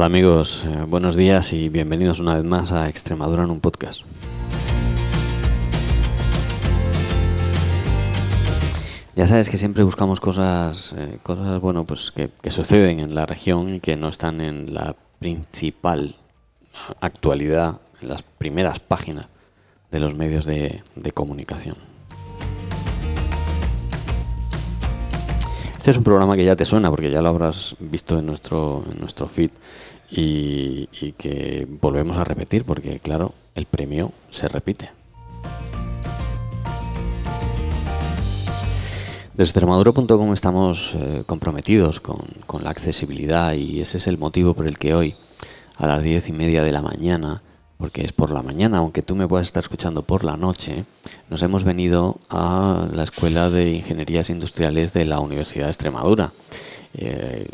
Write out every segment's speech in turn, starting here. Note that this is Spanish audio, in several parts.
Hola amigos, eh, buenos días y bienvenidos una vez más a Extremadura en un podcast. Ya sabes que siempre buscamos cosas, eh, cosas bueno, pues que, suceden en la región y que no están en la principal actualidad, en las primeras páginas de los medios de, de comunicación. Este es un programa que ya te suena porque ya lo habrás visto en nuestro, en nuestro feed y, que volvemos a repetir porque, claro, el premio se repite. Desde Extremadura.com estamos eh, comprometidos con, con la accesibilidad y ese es el motivo por el que hoy, a las diez y media de la mañana, porque es por la mañana, aunque tú me puedas estar escuchando por la noche, nos hemos venido a la Escuela de Ingenierías Industriales de la Universidad de Extremadura eh,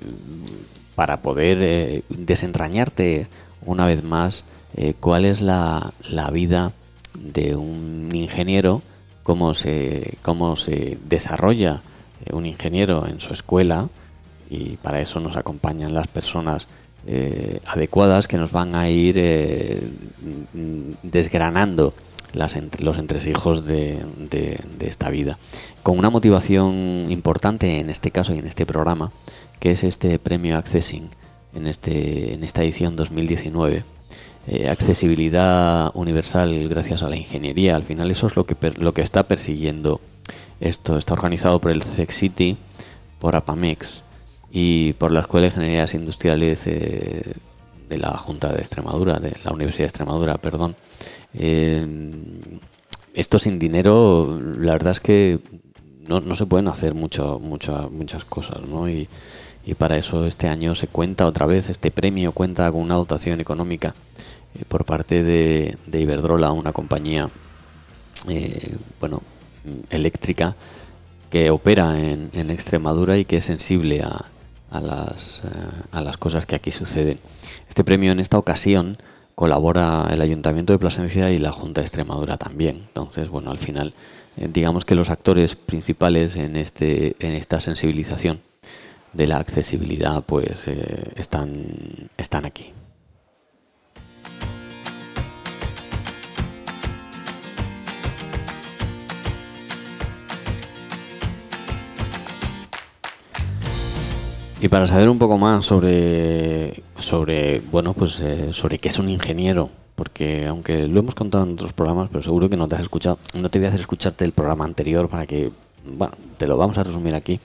para poder eh, desentrañarte una vez más eh, cuál es la, la vida de un ingeniero, cómo se, cómo se desarrolla eh, un ingeniero en su escuela y para eso nos acompañan las personas adecuadas que nos van a ir desgranando los entresijos de, de- de esta vida. Con una motivación importante en este caso y en este programa, que es este premio Accessing en, este, en esta edición 2019. Eh, accesibilidad universal gracias a la ingeniería. Al final eso es lo que, per- lo que está persiguiendo esto. Está organizado por el CEX City, por APAMEX y por la Escuela de Ingenierías Industriales eh, de la Junta de Extremadura, de la Universidad de Extremadura, perdón. Eh, esto sin dinero, la verdad es que no, no se pueden hacer mucho- muchas cosas, ¿no? Y, y para eso este año se cuenta otra vez, este premio cuenta con una dotación económica eh, por parte de, Iberdrola, una compañía eh, bueno, eléctrica que opera en, Extremadura y que es sensible a, a las, eh, a las cosas que aquí suceden. Este premio en esta ocasión colabora el Ayuntamiento de Plasencia y la Junta de Extremadura también. Entonces, bueno, al final, digamos que los actores principales en, este, en esta sensibilización de la accesibilidad, pues eh, están, están aquí. Y para saber un poco más sobre, sobre bueno, pues eh, sobre qué es un ingeniero, porque aunque lo hemos contado en otros programas, pero seguro que no te has escuchado, no te voy a hacer escucharte el programa anterior para que, te lo vamos a resumir aquí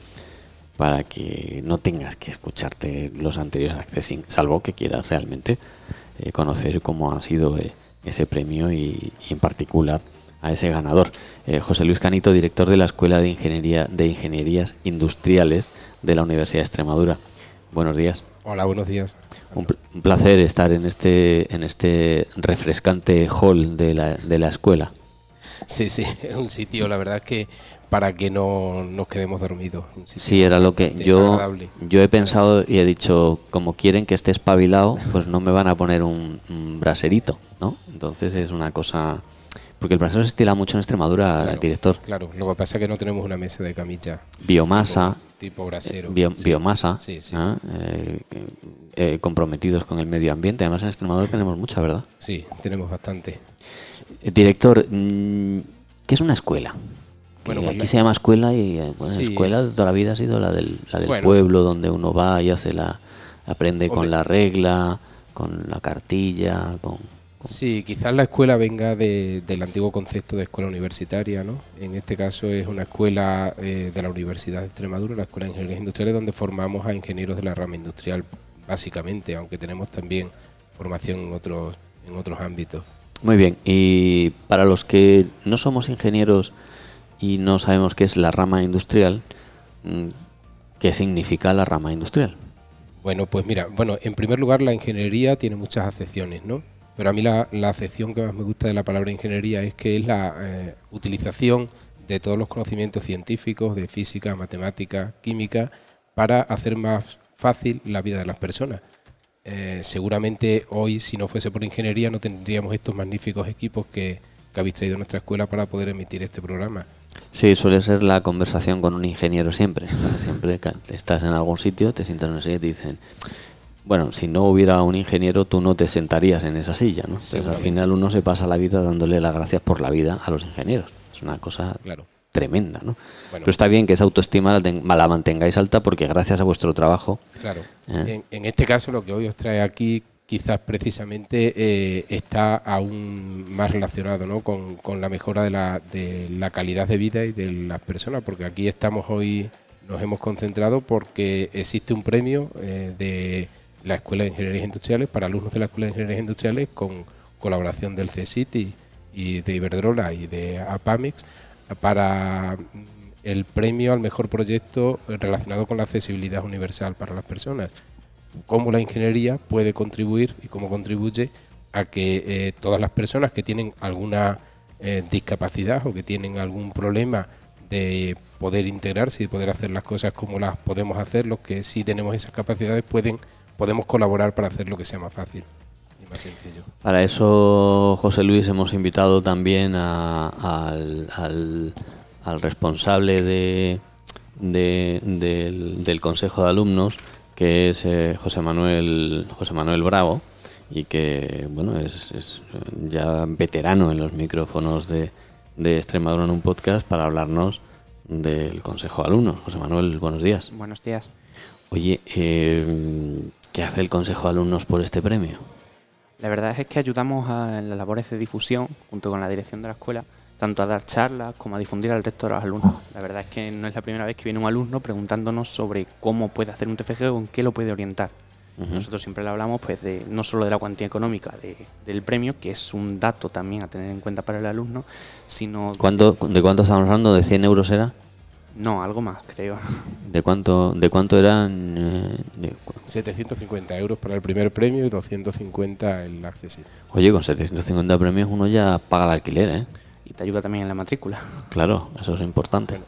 para que no tengas que escucharte los anteriores accessing, salvo que quieras realmente eh, conocer cómo ha sido eh, ese premio y, y en particular a ese ganador. Eh, José Luis Canito, director de la Escuela de Ingeniería de Ingenierías Industriales de la Universidad de Extremadura. Buenos días. Hola, buenos días. Un, pl- un placer estar en este, en este refrescante hall de la, de la escuela. Sí, sí, es un sitio, la verdad es que para que no nos quedemos dormidos. Sí, era lo que yo, agradable. yo he pensado y he dicho, como quieren que esté espabilado, pues no me van a poner un, un braserito, ¿no? Entonces es una cosa... Porque el brasero se estila mucho en Extremadura, Claro, director. Claro, lo que pasa es que no tenemos una mesa de camilla Biomasa, tipo brasero. bio- Sí. biomasa, Sí, sí. ¿ah? Eh, eh, comprometidos con el medio ambiente. Además en Extremadura tenemos mucha, ¿verdad? Sí, tenemos bastante. Eh, Director, mm, ¿qué es una escuela? Bueno, pues aquí se llama escuela y eh, bueno, Sí. escuela de toda la vida ha sido la del, la del Bueno. pueblo donde uno va y hace la aprende con la regla, con la cartilla, con, con- Sí, quizás la escuela venga de- del antiguo concepto de escuela universitaria, ¿no? En este caso es una escuela eh, de la Universidad de Extremadura, la Escuela de Ingenierías Industriales, donde formamos a ingenieros de la rama industrial, básicamente, aunque tenemos también formación en otros, en otros ámbitos. Muy bien, y para los que no somos ingenieros y no sabemos qué es la rama industrial, mm, ¿qué significa la rama industrial? Bueno, pues mira, bueno, en primer lugar la ingeniería tiene muchas acepciones, ¿no? Pero a mí la, la acepción que más me gusta de la palabra ingeniería es que es la eh, utilización de todos los conocimientos científicos, de física, matemática, química, para hacer más fácil la vida de las personas. Eh, seguramente hoy, si no fuese por ingeniería, no tendríamos estos magníficos equipos que, que habéis traído a nuestra escuela para poder emitir este programa. Sí, suele ser la conversación con un ingeniero siempre. Siempre que estás en algún sitio, te sientas en un sitio y te dicen, bueno, si no hubiera un ingeniero, tú no te sentarías en esa silla, ¿no? Pero al final uno se pasa la vida dándole las gracias por la vida a los ingenieros. Es una cosa tremenda, ¿no? Pero está bien que esa autoestima la, mantengáis alta porque gracias a vuestro trabajo. Claro. ¿eh? En, este caso, lo que hoy os trae aquí quizás precisamente eh, está aún más relacionado con, la mejora de la, de la calidad de vida y de las personas, porque aquí estamos hoy, nos hemos concentrado porque existe un premio eh, de la Escuela de Ingenierías Industriales para alumnos de la Escuela de Ingenierías Industriales con colaboración del CSIT y, de Iberdrola y de APAMEX para mm, el premio al mejor proyecto relacionado con la accesibilidad universal para las personas. Cómo la ingeniería puede contribuir y cómo contribuye a que eh, todas las personas que tienen alguna eh, discapacidad o que tienen algún problema de poder integrarse y de poder hacer las cosas como las podemos hacer, los que sí tenemos esas capacidades pueden podemos colaborar para hacer lo que sea más fácil más sencillo. Para eso, José Luis, hemos invitado también al, responsable de, del, Consejo de Alumnos, que es eh, José Manuel José Manuel Bravo y que bueno es, ya veterano en los micrófonos de, de Extremadura en un podcast para hablarnos del Consejo de Alumnos. José Manuel, buenos días. Buenos días. Oye, eh, ¿Qué hace el Consejo de Alumnos por este premio? La verdad es que ayudamos a, en las labores de difusión, junto con la dirección de la escuela, tanto a dar charlas como a difundir al resto de los alumnos. La verdad es que no es la primera vez que viene un alumno preguntándonos sobre cómo puede hacer un TFG o en qué lo puede orientar. Nosotros siempre le hablamos pues de no solo de la cuantía económica del premio, que es un dato también a tener en cuenta para el alumno, sino... ¿Cuánto, ¿De cuánto estamos hablando? ¿De 100 euros era? No, algo más, creo. ¿De cuánto, de cuánto eran? 750 eh, euros para el primer premio y 250 el accesible. Oye, con 750 premios uno ya paga el alquiler, ¿eh? Y te ayuda también en la matrícula. Claro, eso es importante.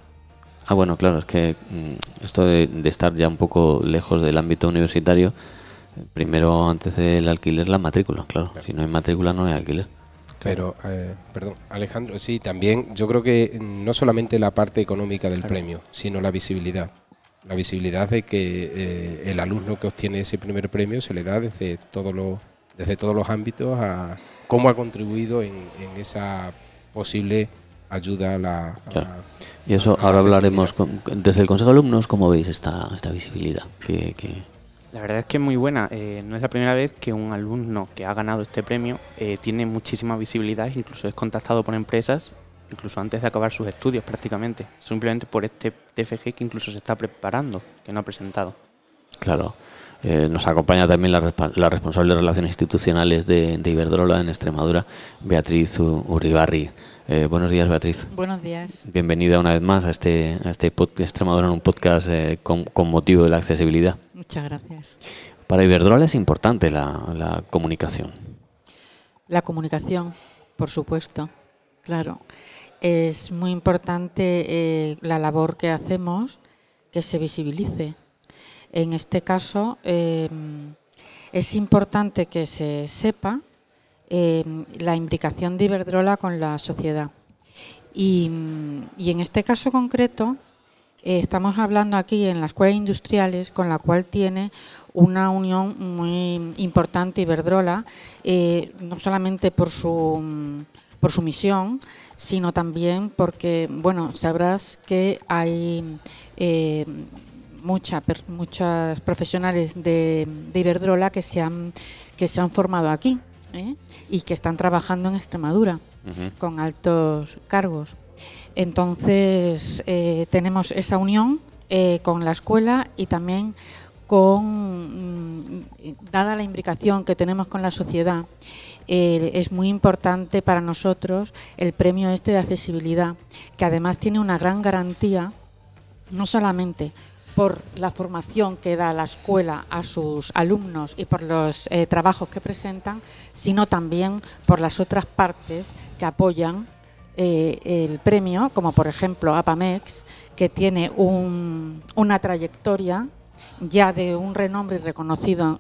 Ah, bueno, claro, es que mm, esto de, estar ya un poco lejos del ámbito universitario, primero antes del alquiler la matrícula, claro. Si no hay matrícula no hay alquiler. Pero, eh, perdón, Alejandro, sí, también yo creo que no solamente la parte económica del premio, sino la visibilidad. La visibilidad de que eh, el alumno que obtiene ese primer premio se le da desde, todos los desde todos los ámbitos a cómo ha contribuido en, esa posible ayuda a la... y eso ahora hablaremos desde el Consejo de Alumnos, ¿cómo veis esta, esta visibilidad? que la verdad es que es muy buena. Eh, no es la primera vez que un alumno que ha ganado este premio eh, tiene muchísima visibilidad, incluso es contactado por empresas, incluso antes de acabar sus estudios prácticamente, simplemente por este TFG que incluso se está preparando, que no ha presentado. Claro. Eh, nos acompaña también la, responsable de Relaciones Institucionales de, Iberdrola en Extremadura, Beatriz Uribarri. buenos días, Beatriz. Buenos días. Bienvenida una vez más a este, a este Extremadura en un podcast con, con motivo de la accesibilidad. Muchas gracias. Para Iberdrola es importante la, comunicación. La comunicación, por supuesto, claro. Es muy importante eh, la labor que hacemos que se visibilice. En este caso, em, es importante que se sepa em, la implicación de Iberdrola con la sociedad. y en este caso concreto, eh, estamos hablando aquí en las escuelas industriales con la cual tiene una unión muy importante Iberdrola, eh, no solamente por su, por su misión, sino también porque, bueno, sabrás que hay eh, muchas muchas profesionales de, Iberdrola que se han, que se han formado aquí y que están trabajando en Extremadura con altos cargos. Entonces, eh, tenemos esa unión eh, con la escuela y también con, mm, dada la imbricación que tenemos con la sociedad, eh, es muy importante para nosotros el premio este de accesibilidad, que además tiene una gran garantía, no solamente por la formación que da la escuela a sus alumnos y por los trabajos que presentan, sino también por las otras partes que apoyan eh, el premio, como por ejemplo APAMEX, que tiene una trayectoria ya de un renombre reconocido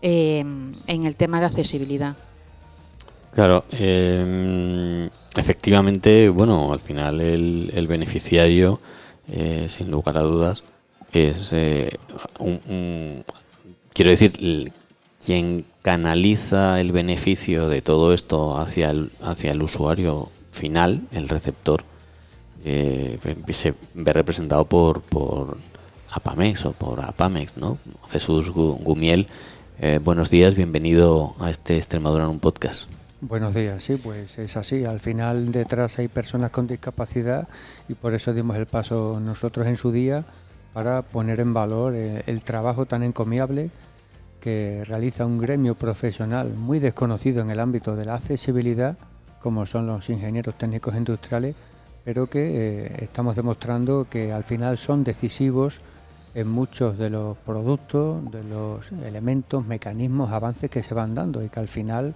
eh, en el tema de accesibilidad. Claro, em, efectivamente, bueno, al final el, beneficiario, eh, sin lugar a dudas, es un, quiero decir, quien canaliza el beneficio de todo esto hacia el, hacia el usuario final, el receptor, eh, se ve representado por, por APAMEX o por APAMEX, ¿no? Jesús Gumiel, eh, buenos días, bienvenido a este Extremadura en un podcast. Buenos días, sí, pues es así. Al final detrás hay personas con discapacidad y por eso dimos el paso nosotros en su día para poner en valor el, el trabajo tan encomiable que realiza un gremio profesional muy desconocido en el ámbito de la accesibilidad, como son los ingenieros técnicos industriales, pero que eh, estamos demostrando que al final son decisivos en muchos de los productos, de los elementos, mecanismos, avances que se van dando y que al final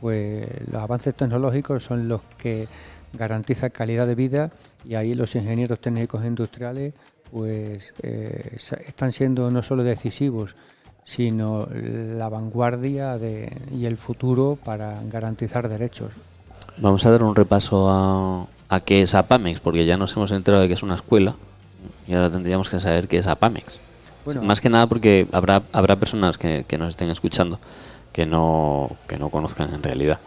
pues los avances tecnológicos son los que garantizan calidad de vida y ahí los ingenieros técnicos industriales pues eh, están siendo no solo decisivos, sino la vanguardia de, y el futuro para garantizar derechos. Vamos a dar un repaso a, a qué es APAMEX, porque ya nos hemos enterado de que es una escuela y ahora tendríamos que saber qué es APAMEX. Más que nada porque habrá, habrá personas que, que, nos estén escuchando que no, que no conozcan en realidad.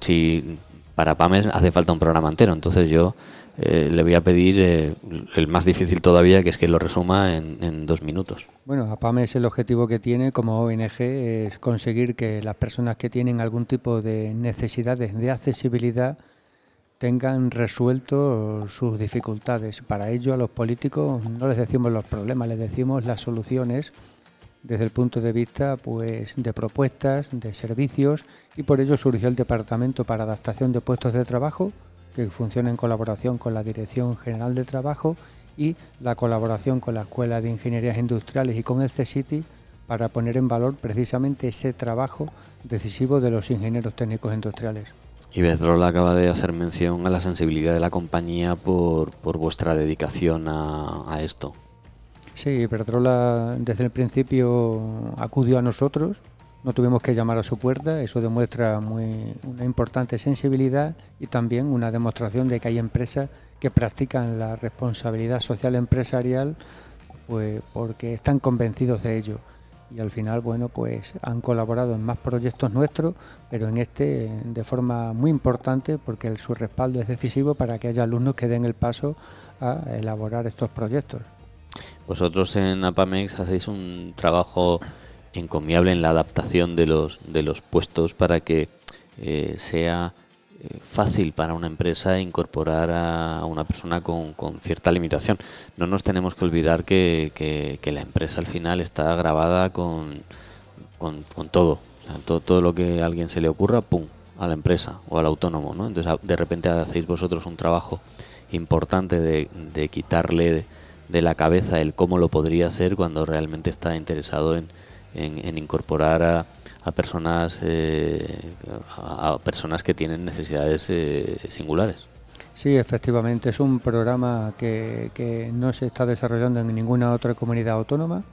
Si para APAMEX hace falta un programa entero, entonces yo eh, le voy a pedir eh, el más difícil todavía, que es que lo resuma en, dos minutos. Bueno, APAMES el objetivo que tiene como ONG es conseguir que las personas que tienen algún tipo de necesidades de accesibilidad tengan resuelto sus dificultades. Para ello a los políticos no les decimos los problemas, les decimos las soluciones desde el punto de vista pues de propuestas, de servicios y por ello surgió el Departamento para Adaptación de Puestos de Trabajo que funciona en colaboración con la Dirección General de Trabajo y la colaboración con la Escuela de Ingenierías Industriales y con el CECITI para poner en valor precisamente ese trabajo decisivo de los ingenieros técnicos industriales. Y Bedrola acaba de hacer mención a la sensibilidad de la compañía por, por vuestra dedicación a, a esto. Sí, Bedrola desde el principio acudió a nosotros no tuvimos que llamar a su puerta, eso demuestra muy, una importante sensibilidad y también una demostración de que hay empresas que practican la responsabilidad social empresarial pues porque están convencidos de ello y al final bueno pues han colaborado en más proyectos nuestros pero en este de forma muy importante porque su respaldo es decisivo para que haya alumnos que den el paso a elaborar estos proyectos. Vosotros en APAMEX hacéis un trabajo encomiable en la adaptación de los, de los puestos para que eh, sea eh, fácil para una empresa incorporar a, una persona con, con, cierta limitación. No nos tenemos que olvidar que, que, la empresa al final está grabada con, con, con todo. todo. todo. lo que a alguien se le ocurra, ¡pum!, a la empresa o al autónomo. ¿no? Entonces de repente hacéis vosotros un trabajo importante de, de quitarle de, de la cabeza el cómo lo podría hacer cuando realmente está interesado en, en, incorporar a, a personas eh, a, personas que tienen necesidades eh, singulares. Sí, efectivamente, es un programa que, que, no se está desarrollando en ninguna otra comunidad autónoma,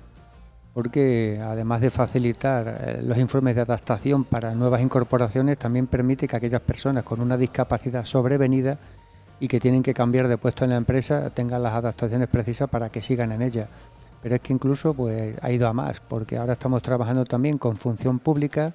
porque además de facilitar eh, los informes de adaptación para nuevas incorporaciones, también permite que aquellas personas con una discapacidad sobrevenida y que tienen que cambiar de puesto en la empresa tengan las adaptaciones precisas para que sigan en ella pero es que incluso pues ha ido a más, porque ahora estamos trabajando también con función pública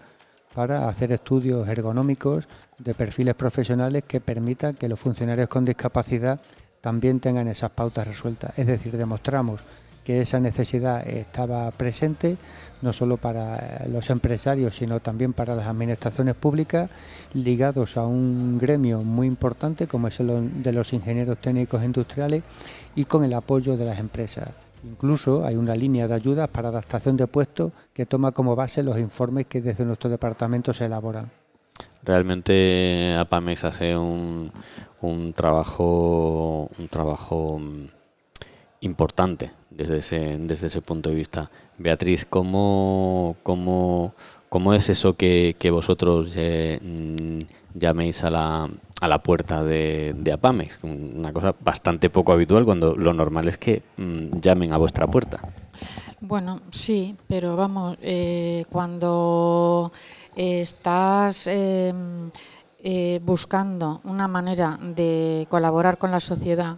para hacer estudios ergonómicos de perfiles profesionales que permitan que los funcionarios con discapacidad también tengan esas pautas resueltas. Es decir, demostramos que esa necesidad estaba presente, no solo para los empresarios, sino también para las administraciones públicas, ligados a un gremio muy importante como es el de los ingenieros técnicos industriales y con el apoyo de las empresas. Incluso hay una línea de ayudas para adaptación de puestos que toma como base los informes que desde nuestro departamento se elaboran. Realmente APAMEX hace un, un trabajo un trabajo mm, importante desde ese, desde ese punto de vista. Beatriz, ¿cómo, cómo, cómo es eso que, que vosotros eh, mm, llaméis a la, a la puerta de, de, Apamex, una cosa bastante poco habitual cuando lo normal es que mmm, llamen a vuestra puerta. Bueno, sí, pero vamos, eh, cuando estás eh, eh, buscando una manera de colaborar con la sociedad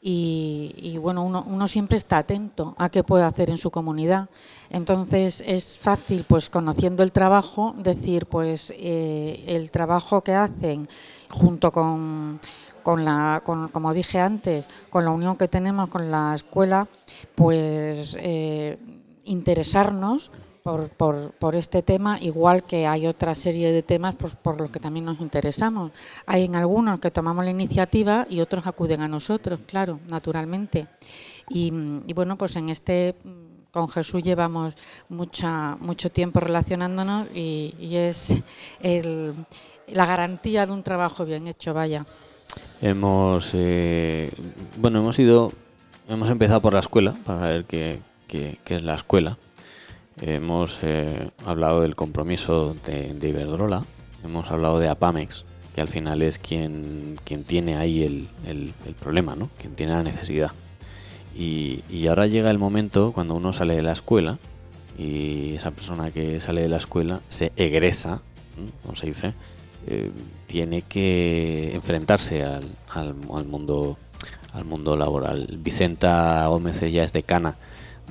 y, bueno, uno, siempre está atento a qué puede hacer en su comunidad. Entonces es fácil, pues conociendo el trabajo, decir, pues eh, el trabajo que hacen junto con, con la, como dije antes, con la unión que tenemos con la escuela, pues eh, interesarnos por, por, por, este tema, igual que hay otra serie de temas pues, por los que también nos interesamos. Hay en algunos que tomamos la iniciativa y otros acuden a nosotros, claro, naturalmente. Y, bueno, pues en este con Jesús llevamos mucha, mucho tiempo relacionándonos y, es el, la garantía de un trabajo bien hecho, vaya. Hemos, eh, bueno, hemos ido, hemos empezado por la escuela para ver qué, qué, qué es la escuela Hemos eh, hablado del compromiso de, Iberdrola, hemos hablado de Apamex, que al final es quien, quien tiene ahí el, problema, ¿no? quien tiene la necesidad. Y, ahora llega el momento cuando uno sale de la escuela y esa persona que sale de la escuela se egresa, como se dice, eh, tiene que enfrentarse al, al, mundo al mundo laboral. Vicenta Gómez ya es decana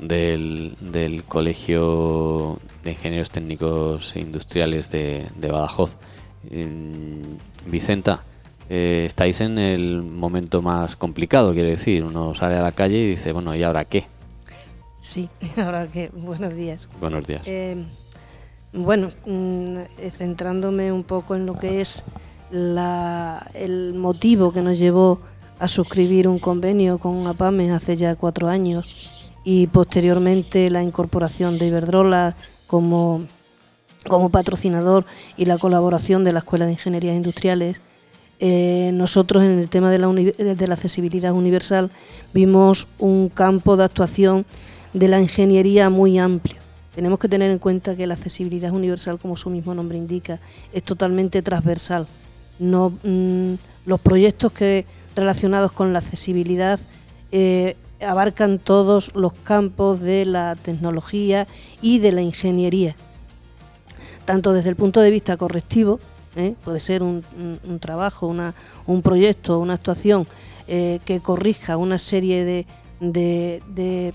del, del Colegio de Ingenieros Técnicos e Industriales de, Badajoz. Vicenta, eh, estáis en el momento más complicado, quiero decir. Uno sale a la calle y dice, bueno, ¿y ahora qué? Sí, ahora qué. Buenos días. Buenos días. Eh, bueno, mm, centrándome un poco en lo que es la, el motivo que nos llevó a suscribir un convenio con APAME hace ya cuatro años y posteriormente la incorporación de Iberdrola como, como patrocinador y la colaboración de la Escuela de Ingenierías Industriales. Eh, nosotros en el tema de la, de la accesibilidad universal vimos un campo de actuación de la ingeniería muy amplio. Tenemos que tener en cuenta que la accesibilidad universal, como su mismo nombre indica, es totalmente transversal. No, mm, los proyectos que relacionados con la accesibilidad eh, abarcan todos los campos de la tecnología y de la ingeniería, tanto desde el punto de vista correctivo, ¿eh? puede ser un, trabajo, una, un proyecto, una actuación eh, que corrija una serie de, de,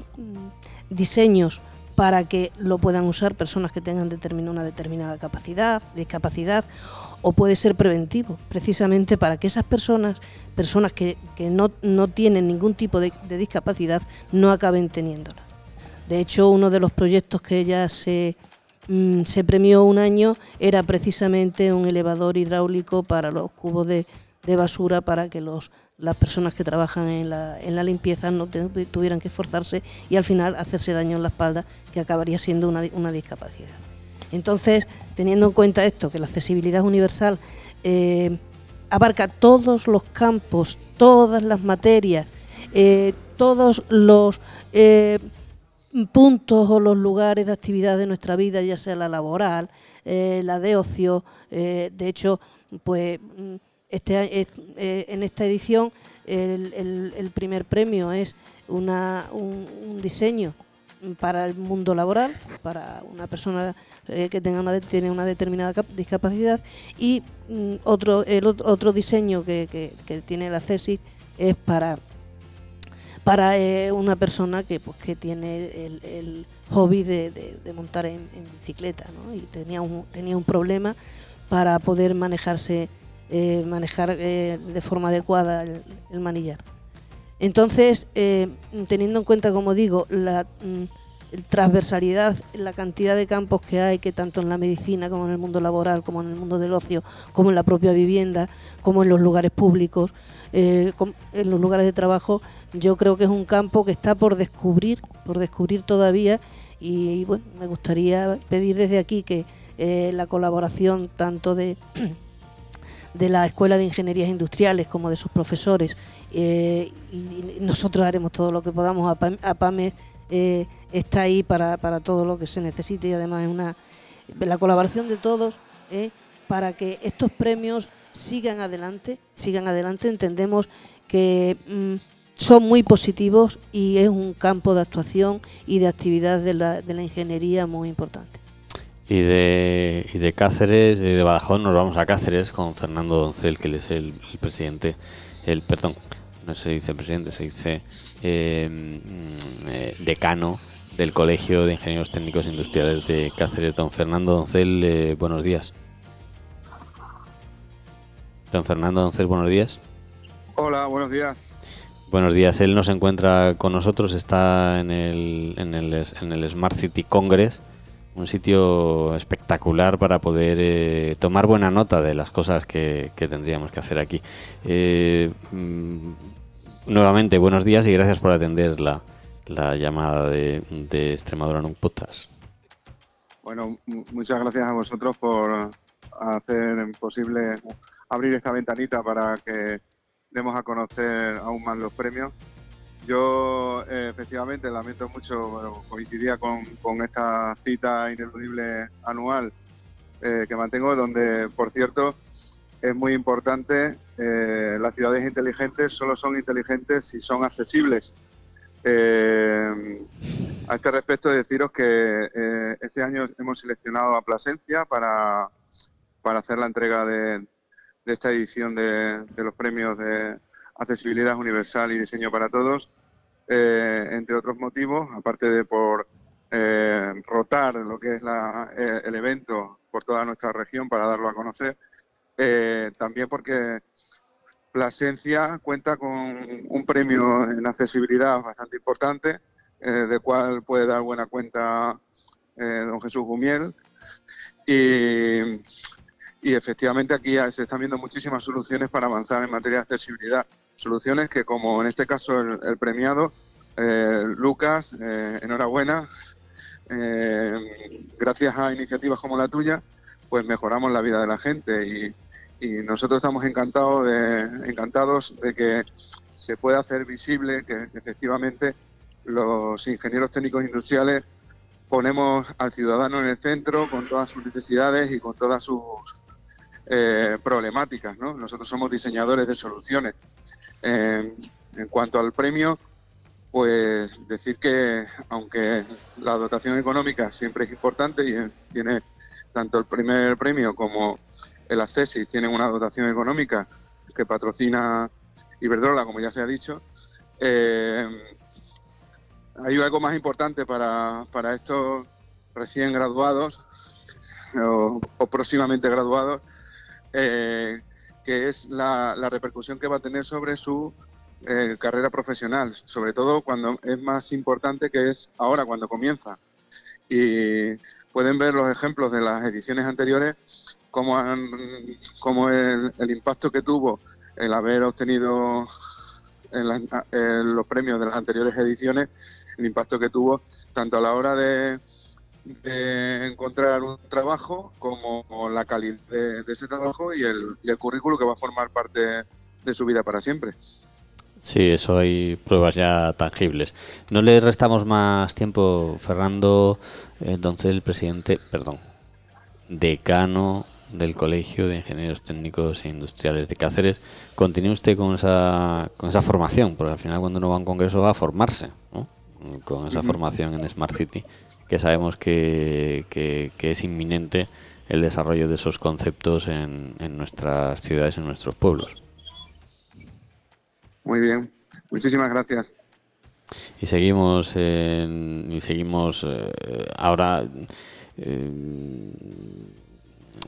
diseños para que lo puedan usar personas que tengan una determinada capacidad, discapacidad o puede ser preventivo, precisamente para que esas personas, personas que, no, tienen ningún tipo de, discapacidad, no acaben teniéndola. De hecho, uno de los proyectos que ella se, mm, se premió un año era precisamente un elevador hidráulico para los cubos de, basura para que los, las personas que trabajan en la, en la limpieza no tuvieran que esforzarse y al final hacerse daño en la espalda, que acabaría siendo una, una discapacidad. Entonces, teniendo en cuenta esto, que la accesibilidad universal eh, abarca todos los campos, todas las materias, eh, todos los eh, puntos o los lugares de actividad de nuestra vida, ya sea la laboral, la de ocio. de hecho, pues este, en esta edición el, primer premio es una, un diseño para el mundo laboral, para una persona eh, que tenga una, tiene una determinada discapacidad y mm, otro, el otro diseño que, que, tiene la CESIS es para para eh, una persona que pues que tiene el, hobby de, montar en, bicicleta ¿no? y tenía un, tenía un problema para poder manejarse eh, manejar de forma adecuada el manillar entonces, eh, teniendo en cuenta, como digo, la mm, transversalidad, la cantidad de campos que hay, que tanto en la medicina como en el mundo laboral, como en el mundo del ocio, como en la propia vivienda, como en los lugares públicos, eh, en los lugares de trabajo, yo creo que es un campo que está por descubrir, por descubrir todavía. Y bueno, me gustaría pedir desde aquí que eh, la colaboración tanto de de la Escuela de Ingenierías Industriales como de sus profesores eh, y nosotros haremos todo lo que podamos. APAMES eh, está ahí para, todo lo que se necesite y además es una la colaboración de todos eh, para que estos premios sigan adelante, sigan adelante. Entendemos que mm, son muy positivos y es un campo de actuación y de actividad de la, de la ingeniería muy importante. Y de, y de Cáceres, de Badajoz, nos vamos a Cáceres con Fernando Doncel, que él es el, presidente, el perdón, no se dice presidente, se dice eh, mm, eh, decano del Colegio de Ingenieros Técnicos Industriales de Cáceres, don Fernando Doncel, eh, buenos días. Don Fernando Doncel, buenos días. Hola, buenos días. Buenos días, él no se encuentra con nosotros, está en el, en el, en el Smart City Congress, un sitio espectacular para poder eh, tomar buena nota de las cosas que, tendríamos que hacer aquí. Eh, mm, nuevamente, buenos días y gracias por atender la, la llamada de, Extremadura Non Podcast. Bueno, muchas gracias a vosotros por hacer posible abrir esta ventanita para que demos a conocer aún más los premios. Yo eh, efectivamente lamento mucho, bueno, coincidía con, esta cita ineludible anual eh, que mantengo, donde, por cierto, es muy importante, eh, las ciudades inteligentes solo son inteligentes si son accesibles. A este respecto, deciros que este año hemos seleccionado a Plasencia para, para hacer la entrega de, esta edición de los premios de accesibilidad universal y diseño para todos, eh, entre otros motivos, aparte de por eh, rotar lo que es eh, el evento por toda nuestra región para darlo a conocer, también porque Plasencia cuenta con un premio en accesibilidad bastante importante, del cual puede dar buena cuenta don Jesús Gumiel. Y, y efectivamente aquí se están viendo muchísimas soluciones para avanzar en materia de accesibilidad. Soluciones que, como en este caso el, premiado, eh, Lucas, eh, enhorabuena. Eh, gracias a iniciativas como la tuya, pues mejoramos la vida de la gente y, nosotros estamos encantados de, encantados de que se pueda hacer visible que efectivamente los ingenieros técnicos industriales ponemos al ciudadano en el centro con todas sus necesidades y con todas sus problemáticas. ¿no? Nosotros somos diseñadores de soluciones. En cuanto al premio, pues decir que aunque la dotación económica siempre es importante y eh, tiene tanto el primer premio como el Accesis tienen una dotación económica que patrocina Iberdrola, como ya se ha dicho, eh, hay algo más importante para, para estos recién graduados o, o próximamente graduados, eh, que es la, repercusión que va a tener sobre su eh, carrera profesional, sobre todo cuando es más importante que es ahora, cuando comienza. Y pueden ver los ejemplos de las ediciones anteriores, como, el, impacto que tuvo el haber obtenido en la- los premios de las anteriores ediciones, el impacto que tuvo tanto a la hora de, de encontrar un trabajo como la calidad de, de ese trabajo y el, y el currículo que va a formar parte de su vida para siempre. Sí, eso hay pruebas ya tangibles. No le restamos más tiempo, Fernando eh, Doncel, presidente, perdón, decano del Colegio de Ingenieros Técnicos e Industriales de Cáceres. Continúe usted con esa, con esa formación, porque al final cuando uno va a un congreso va a formarse, ¿no? Con esa formación en Smart City, que sabemos que, que- que es inminente el desarrollo de esos conceptos en, en nuestras ciudades, en nuestros pueblos. Muy bien, muchísimas gracias. Y seguimos en- y seguimos eh, ahora eh,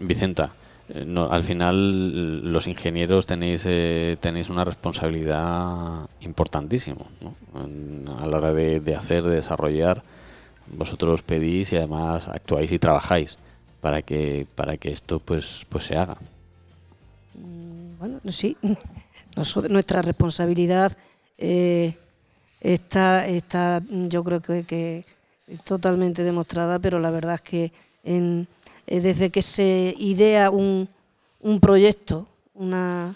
Vicenta eh, no, al final los ingenieros tenéis eh, tenéis una responsabilidad importantísima ¿no? A la hora de, de hacer de desarrollar vosotros pedís y además actuáis y trabajáis para que para que esto pues pues se haga. Mm, Bueno, sí, nuestra responsabilidad eh, está, está, yo creo que, que totalmente demostrada, pero la verdad es que en- eh, desde que se idea un, un proyecto, una,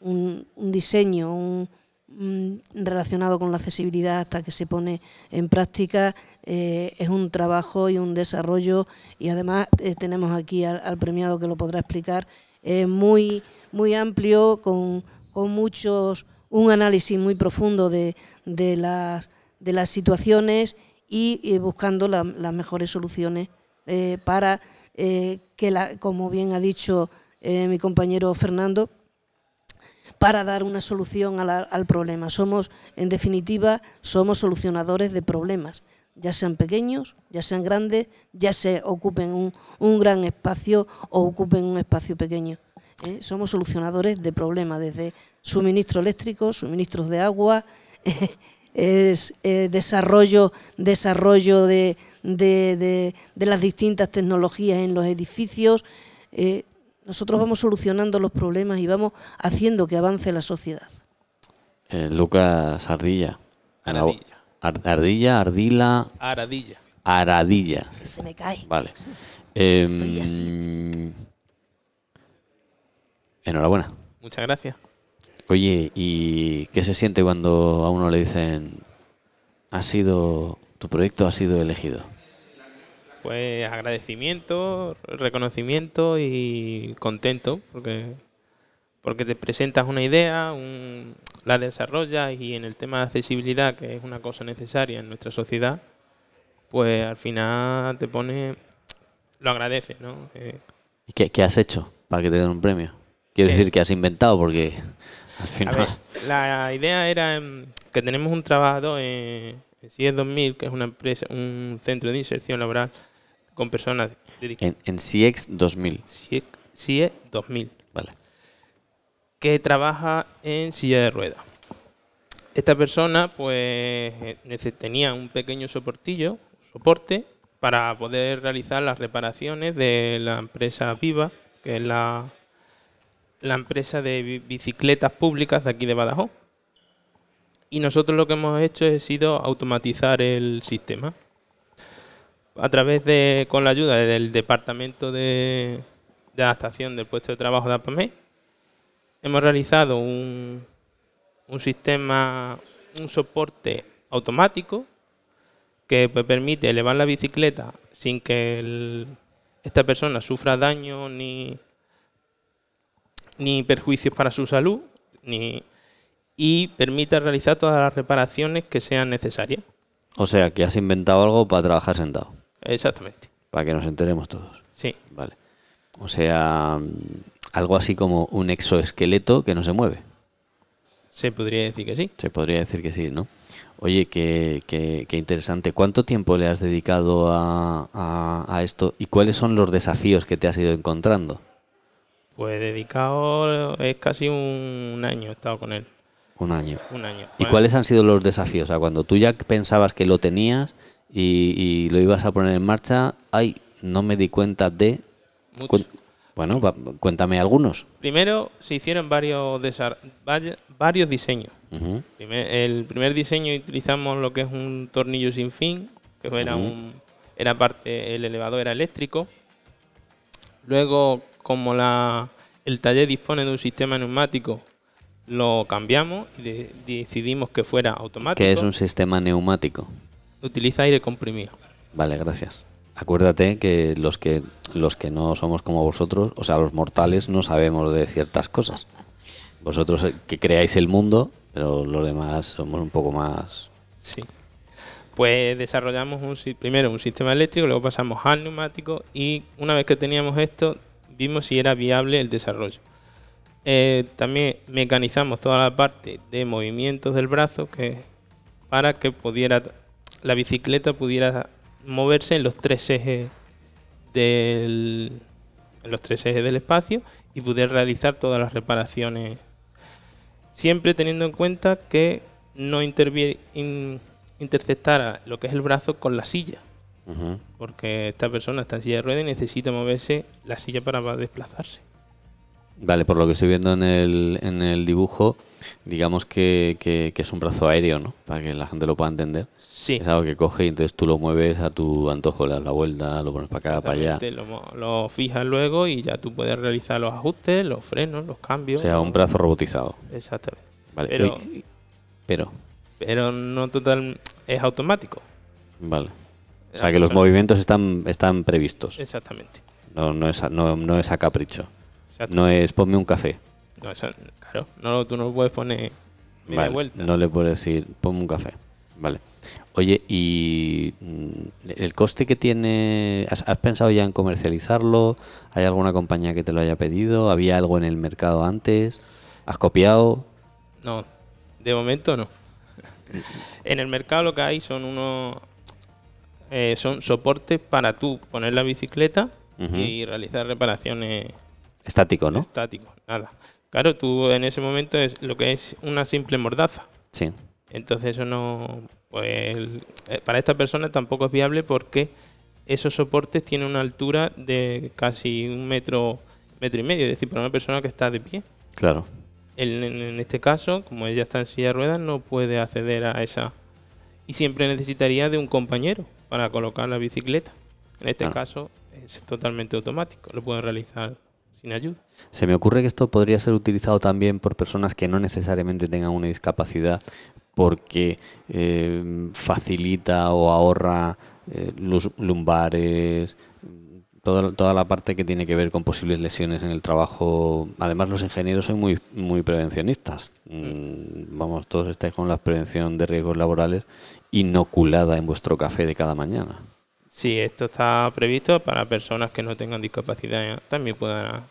un, un diseño un- un relacionado con la accesibilidad hasta que se pone en práctica, eh, es un trabajo y un desarrollo y además eh, tenemos aquí al, al premiado que lo podrá explicar, eh, muy, muy amplio, con, con muchos, un análisis muy profundo de, las, de las situaciones y, buscando la- las mejores soluciones eh, para que, la, como bien ha dicho mi compañero Fernando, para dar una solución a la- al problema. Somos, en definitiva, somos solucionadores de problemas, ya sean pequeños, ya sean grandes, ya se ocupen un, un gran espacio o ocupen un espacio pequeño. ¿eh? Somos solucionadores de problemas, desde suministro eléctrico, suministros de agua, es eh, desarrollo, desarrollo de, de- de- de las distintas tecnologías en los edificios. eh, nosotros vamos solucionando los problemas y vamos haciendo que avance la sociedad. Eh, Lucas Ardilla. Aradilla. Ar- Ardilla, Ardila, Aradilla. Aradilla. Que se me cae. Vale. Estoy así. enhorabuena. Muchas gracias. Oye, ¿y qué se siente cuando a uno le dicen, ha sido, tu proyecto ha sido elegido? Pues agradecimiento, reconocimiento y contento porque porque te presentas una idea, un- la desarrollas y en el tema de accesibilidad, que es una cosa necesaria en nuestra sociedad, pues al final te pone, lo agradeces, ¿no? Eh, ¿Y qué, qué has hecho para que te den un premio? Quiero Eh. decir que has inventado porque al A final... ver, la idea era em, que tenemos un trabajador en, en CIE 2000, que es una empresa, un centro de inserción laboral con personas dedicadas. En, en CX 2000. CIE, CIE 2000, Vale. Que trabaja en silla de ruedas. Esta persona, pues, eh, tenía un pequeño soportillo, soporte, para poder realizar las reparaciones de la empresa Viva, que es la, la empresa de bi- bicicletas públicas de aquí de Badajoz. Y nosotros lo que hemos hecho es sido automatizar el sistema. A través de, con la ayuda del departamento de, de adaptación del puesto de trabajo de APAME, hemos realizado un, un sistema, un soporte automático que permite elevar la bicicleta sin que el- esta persona sufra daño ni, ni perjuicios para su salud ni, y permite realizar todas las reparaciones que sean necesarias. O sea, que has inventado algo para trabajar sentado, Exactamente. para que nos enteremos todos. Sí. Vale. O sea, algo así como un exoesqueleto que no se mueve. Se podría decir que sí. Se podría decir que sí, ¿no? Oye, qué, qué- qué interesante. ¿Cuánto tiempo le has dedicado a, a- a esto y cuáles son los desafíos que te has ido encontrando? Pues dedicado es casi un, un año he estado con él. Un año. Un año. ¿Y Bueno, cuáles han sido los desafíos? O sea, cuando tú ya pensabas que lo tenías y, y lo ibas a poner en marcha, ay, no me di cuenta de... muchos. Bueno, va- cuéntame algunos. Primero se hicieron varios, varios diseños. Primer- el primer diseño utilizamos lo que es un tornillo sin fin, que era Ujú. un era parte el elevador era eléctrico. Luego, como la, el taller dispone de un sistema neumático, lo cambiamos y de- decidimos que fuera automático. Que es un sistema neumático. Utiliza aire comprimido. Vale, gracias. Acuérdate que los que los que no somos como vosotros, o sea, los mortales, no sabemos de ciertas cosas. Vosotros eh, que creáis el mundo, pero los demás somos un poco más. Sí. Pues desarrollamos un, primero un sistema eléctrico, luego pasamos al neumático y una vez que teníamos esto, vimos si era viable el desarrollo. Eh, también mecanizamos toda la parte de movimientos del brazo que, para que pudiera la bicicleta pudiera moverse en los tres ejes del en los tres ejes del espacio y poder realizar todas las reparaciones siempre teniendo en cuenta que no in- interceptara lo que es el brazo con la silla, porque esta persona está en silla de ruedas y necesita moverse la silla para desplazarse. Vale, por lo que estoy viendo en el, en el dibujo, digamos que, que- que es un brazo aéreo, ¿no? Para que la gente lo pueda entender. Sí, Es algo que coge y entonces tú lo mueves a tu antojo, le das la vuelta, lo pones para acá, para allá. lo, fijas luego y ya tú puedes realizar los ajustes, los frenos, los O cambios. sea, un brazo robotizado. Exactamente. Vale. Pero- pero, Pero no total, es automático. vale. O sea, que los movimientos están, están previstos. Exactamente. No, no, es a, no, no es a capricho. No es ponme un café. No, eso- claro, no, tú no lo puedes poner media Vale, vuelta. No le puedes decir ponme un café. Vale. Oye, ¿y mm, el coste que tiene? ¿Has, has pensado ya en comercializarlo? ¿Hay alguna compañía que te lo haya pedido? ¿Había algo en el mercado antes? ¿Has copiado? No, de momento no. en el mercado lo que hay son unos eh, son soportes para tú poner la bicicleta y realizar reparaciones Estático, ¿no? estáticos. Nada. Claro, tú en ese momento es lo que es una simple mordaza. Sí. Entonces eso no, pues eh, para esta persona tampoco es viable porque esos soportes tienen una altura de casi un metro, metro y medio, es decir, para una persona que está de pie. Claro. En, en este caso, como ella está en silla de ruedas, no puede acceder a esa. Y siempre necesitaría de un compañero para colocar la bicicleta. En este Claro. caso es totalmente automático, lo puede realizar Se me ocurre que esto podría ser utilizado también por personas que no necesariamente tengan una discapacidad porque eh, facilita o ahorra eh, lumbares, toda, toda la parte que tiene que ver con posibles lesiones en el trabajo. Además, los ingenieros son muy, muy prevencionistas. Mm, Vamos, todos estáis con la prevención de riesgos laborales inoculada en vuestro café de cada mañana. Sí, esto está previsto para personas que no tengan discapacidad, también puedan,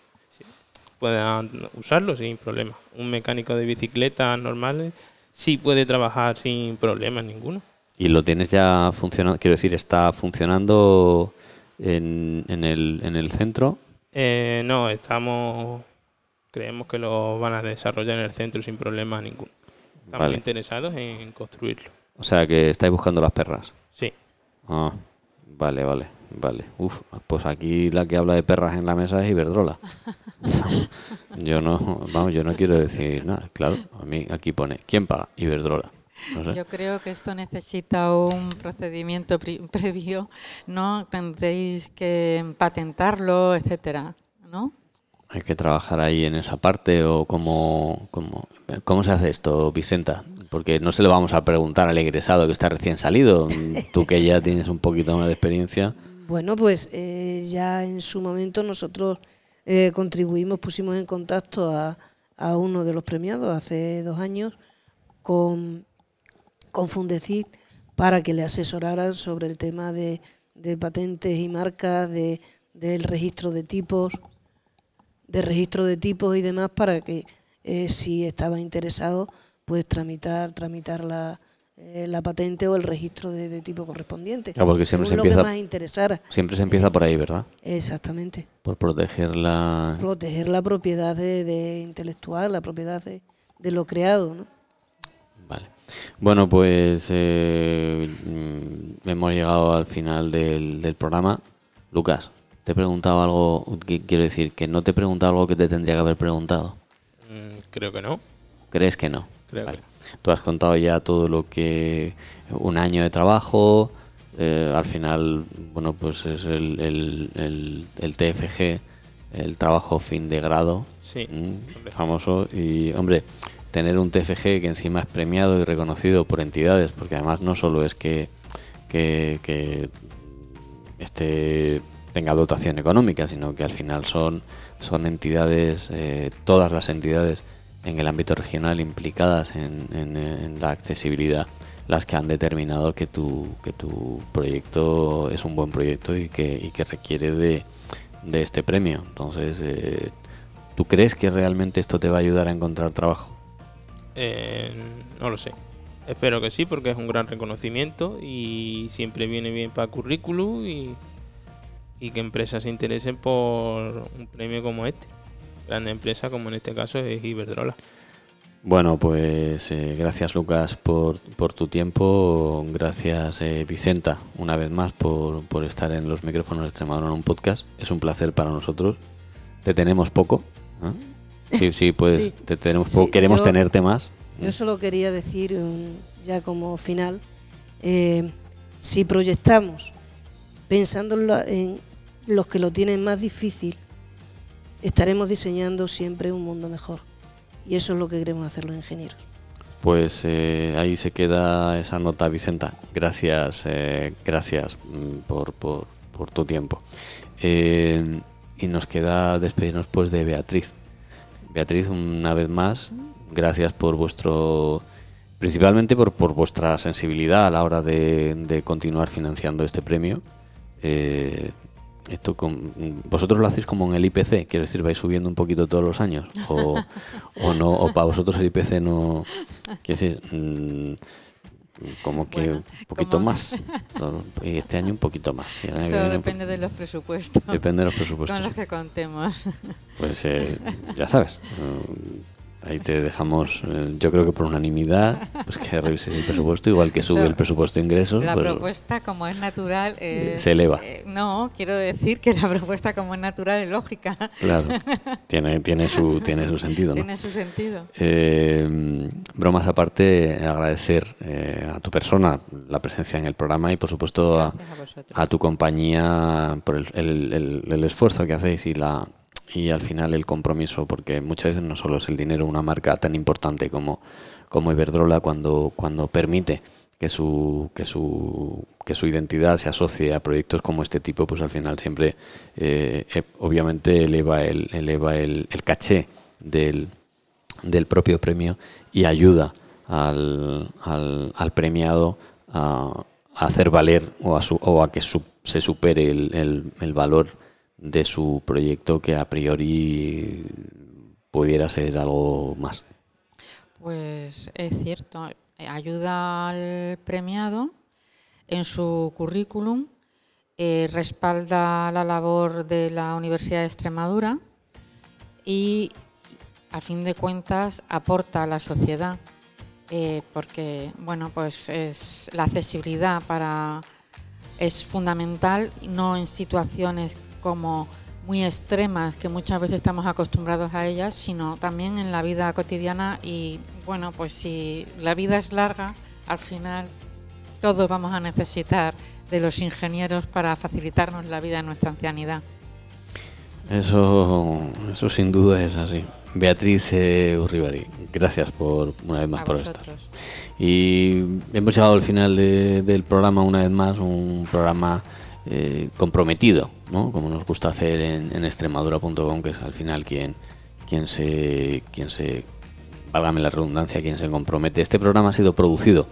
puedan usarlo sin problema. Un mecánico de bicicletas normales sí puede trabajar sin problemas ninguno. Y lo tienes ya funcionando, quiero decir, está funcionando en, en, el, en el centro. Eh, no, estamos, creemos que lo van a desarrollar en el centro sin problema ninguno. Estamos Vale. interesados en construirlo. O sea que estáis buscando las perras. Sí, Ah, vale, vale, vale. Uf, pues aquí la que habla de perras en la mesa es Iberdrola. yo no, vamos, yo no quiero decir nada. Claro, a mí aquí pone, ¿quién paga? Iberdrola. No sé. Yo creo que esto necesita un procedimiento pri- previo, ¿no? Tendréis que patentarlo, etcétera, ¿no? Hay que trabajar ahí en esa parte o cómo, cómo, cómo se hace esto, Vicenta. Porque no se lo vamos a preguntar al egresado que está recién salido. Tú que ya tienes un poquito más de experiencia. Bueno, pues eh, ya en su momento nosotros eh, contribuimos, pusimos en contacto a, a uno de los premiados hace dos años con, con Fundecid para que le asesoraran sobre el tema de, de patentes y marcas, de, del registro de tipos, de registro de tipos y demás para que eh, si estaba interesado pues tramitar tramitar la, eh, la patente o el registro de, de tipo correspondiente. Claro, porque siempre se lo empieza- que más interesara. Siempre se empieza por ahí, ¿verdad? Exactamente. Por proteger la... Proteger la propiedad de, de intelectual, la propiedad de, de lo creado, ¿no? Vale. Bueno, pues eh, mm, hemos llegado al final del, del programa. Lucas, te he preguntado algo, que quiero decir, que no te he preguntado algo que te tendría que haber preguntado. mm, creo que no. ¿Crees que no? Creo Vale. que no. Tú has contado ya todo lo que... Un año de trabajo, eh, al final, bueno, pues es el, el, el- el TFG, el trabajo fin de grado, Sí, mm, famoso. Y, hombre, tener un TFG que encima es premiado y reconocido por entidades, porque además no solo es que, que, que este tenga dotación económica, sino que al final son, son entidades, eh, todas las entidades en el ámbito regional implicadas en, la accesibilidad las que han determinado que tu, que tu proyecto es un buen proyecto y que, y que requiere de, de este premio. Entonces, eh, ¿tú crees que realmente esto te va a ayudar a encontrar trabajo? Eh, no lo sé. Espero que sí, porque es un gran reconocimiento y siempre viene bien para currículum y, y que empresas se interesen por un premio como este. Grande empresa, como en este caso es Iberdrola. Bueno, pues eh, gracias Lucas por, por tu tiempo, gracias eh, Vicenta una vez más por, por estar en los micrófonos de Extremadura en un podcast. Es un placer para nosotros. Te tenemos poco. ¿eh? Sí, sí, pues Sí. te tenemos Sí, poco. Queremos yo- tenerte más. Yo solo quería decir, um, ya como final, eh, si proyectamos pensando en, la- en los que lo tienen más difícil, estaremos diseñando siempre un mundo mejor. Y eso es lo que queremos hacer los ingenieros. Pues eh, ahí se queda esa nota, Vicenta. Gracias, eh, gracias mm, por, tu tiempo. Eh, y nos queda despedirnos pues de Beatriz. Beatriz, una vez más, gracias por vuestro, principalmente por, por vuestra sensibilidad a la hora de, de continuar financiando este premio. Eh, esto con, vosotros lo hacéis como en el IPC, quiero decir, vais subiendo un poquito todos los años, o, o no, o para vosotros el IPC no, quiero decir, mm, como que Bueno, un poquito como- más, y este año un poquito más. Eso depende de los presupuestos. depende de los Con presupuestos. los que contemos. Pues eh, ya sabes, ahí te dejamos, eh, yo creo que por unanimidad, pues que revises el presupuesto, igual que sube Eso, el presupuesto de ingresos, La pues, propuesta, como es natural, es- Se eleva. eh, no, quiero decir que la propuesta, como es natural, es lógica. claro, tiene, tiene, su, tiene su sentido. ¿no? Tiene su sentido. Eh, bromas aparte, agradecer eh, a tu persona la presencia en el programa y por supuesto a, tu compañía por el, el- el- el esfuerzo que hacéis y la y al final el compromiso, porque muchas veces no solo es el dinero una marca tan importante como, como Iberdrola cuando, cuando permite que su, que su que su identidad se asocie a proyectos como este tipo, pues al final siempre eh, eh, obviamente eleva el, eleva el, el caché del, del propio premio y ayuda al, al, al premiado a, a hacer valer o a, su, o a que su- se supere el, el- el valor de su proyecto que a priori pudiera ser algo más. Pues es cierto, ayuda al premiado en su currículum, eh, respalda la labor de la Universidad de Extremadura y, a fin de cuentas, aporta a la sociedad, eh, porque bueno, pues es la accesibilidad para es fundamental, no en situaciones como muy extremas que muchas veces estamos acostumbrados a ellas, sino también en la vida cotidiana y bueno, pues si la vida es larga, al final todos vamos a necesitar de los ingenieros para facilitarnos la vida en nuestra ancianidad. Eso, eso sin duda es así. Beatriz eh, Urribari, gracias por una vez más a por estar. vosotros. Y hemos llegado al final de- del programa una vez más, un programa eh, comprometido, ¿no? como nos gusta hacer en, en extremadura.com, que es al final quien, quien se, quien se, válgame la redundancia, quien se compromete. Este programa ha sido producido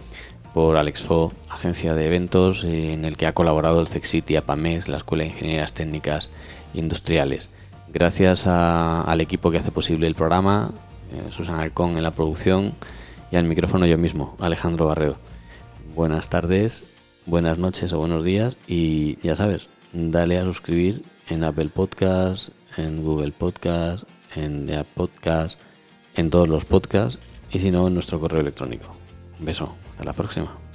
por Alexfo, agencia de eventos, en el que ha colaborado el CEXITI, APAMES, la Escuela de Ingenierías Técnicas Industriales. Gracias a- al equipo que hace posible el programa, eh, Susana Alcón en la producción y al micrófono yo mismo, Alejandro Barreo. Buenas tardes, buenas noches o buenos días y ya sabes, dale a suscribir en Apple Podcast, en Google Podcast, en The Podcast, en todos los podcasts y si no en nuestro correo electrónico. Beso, hasta la próxima.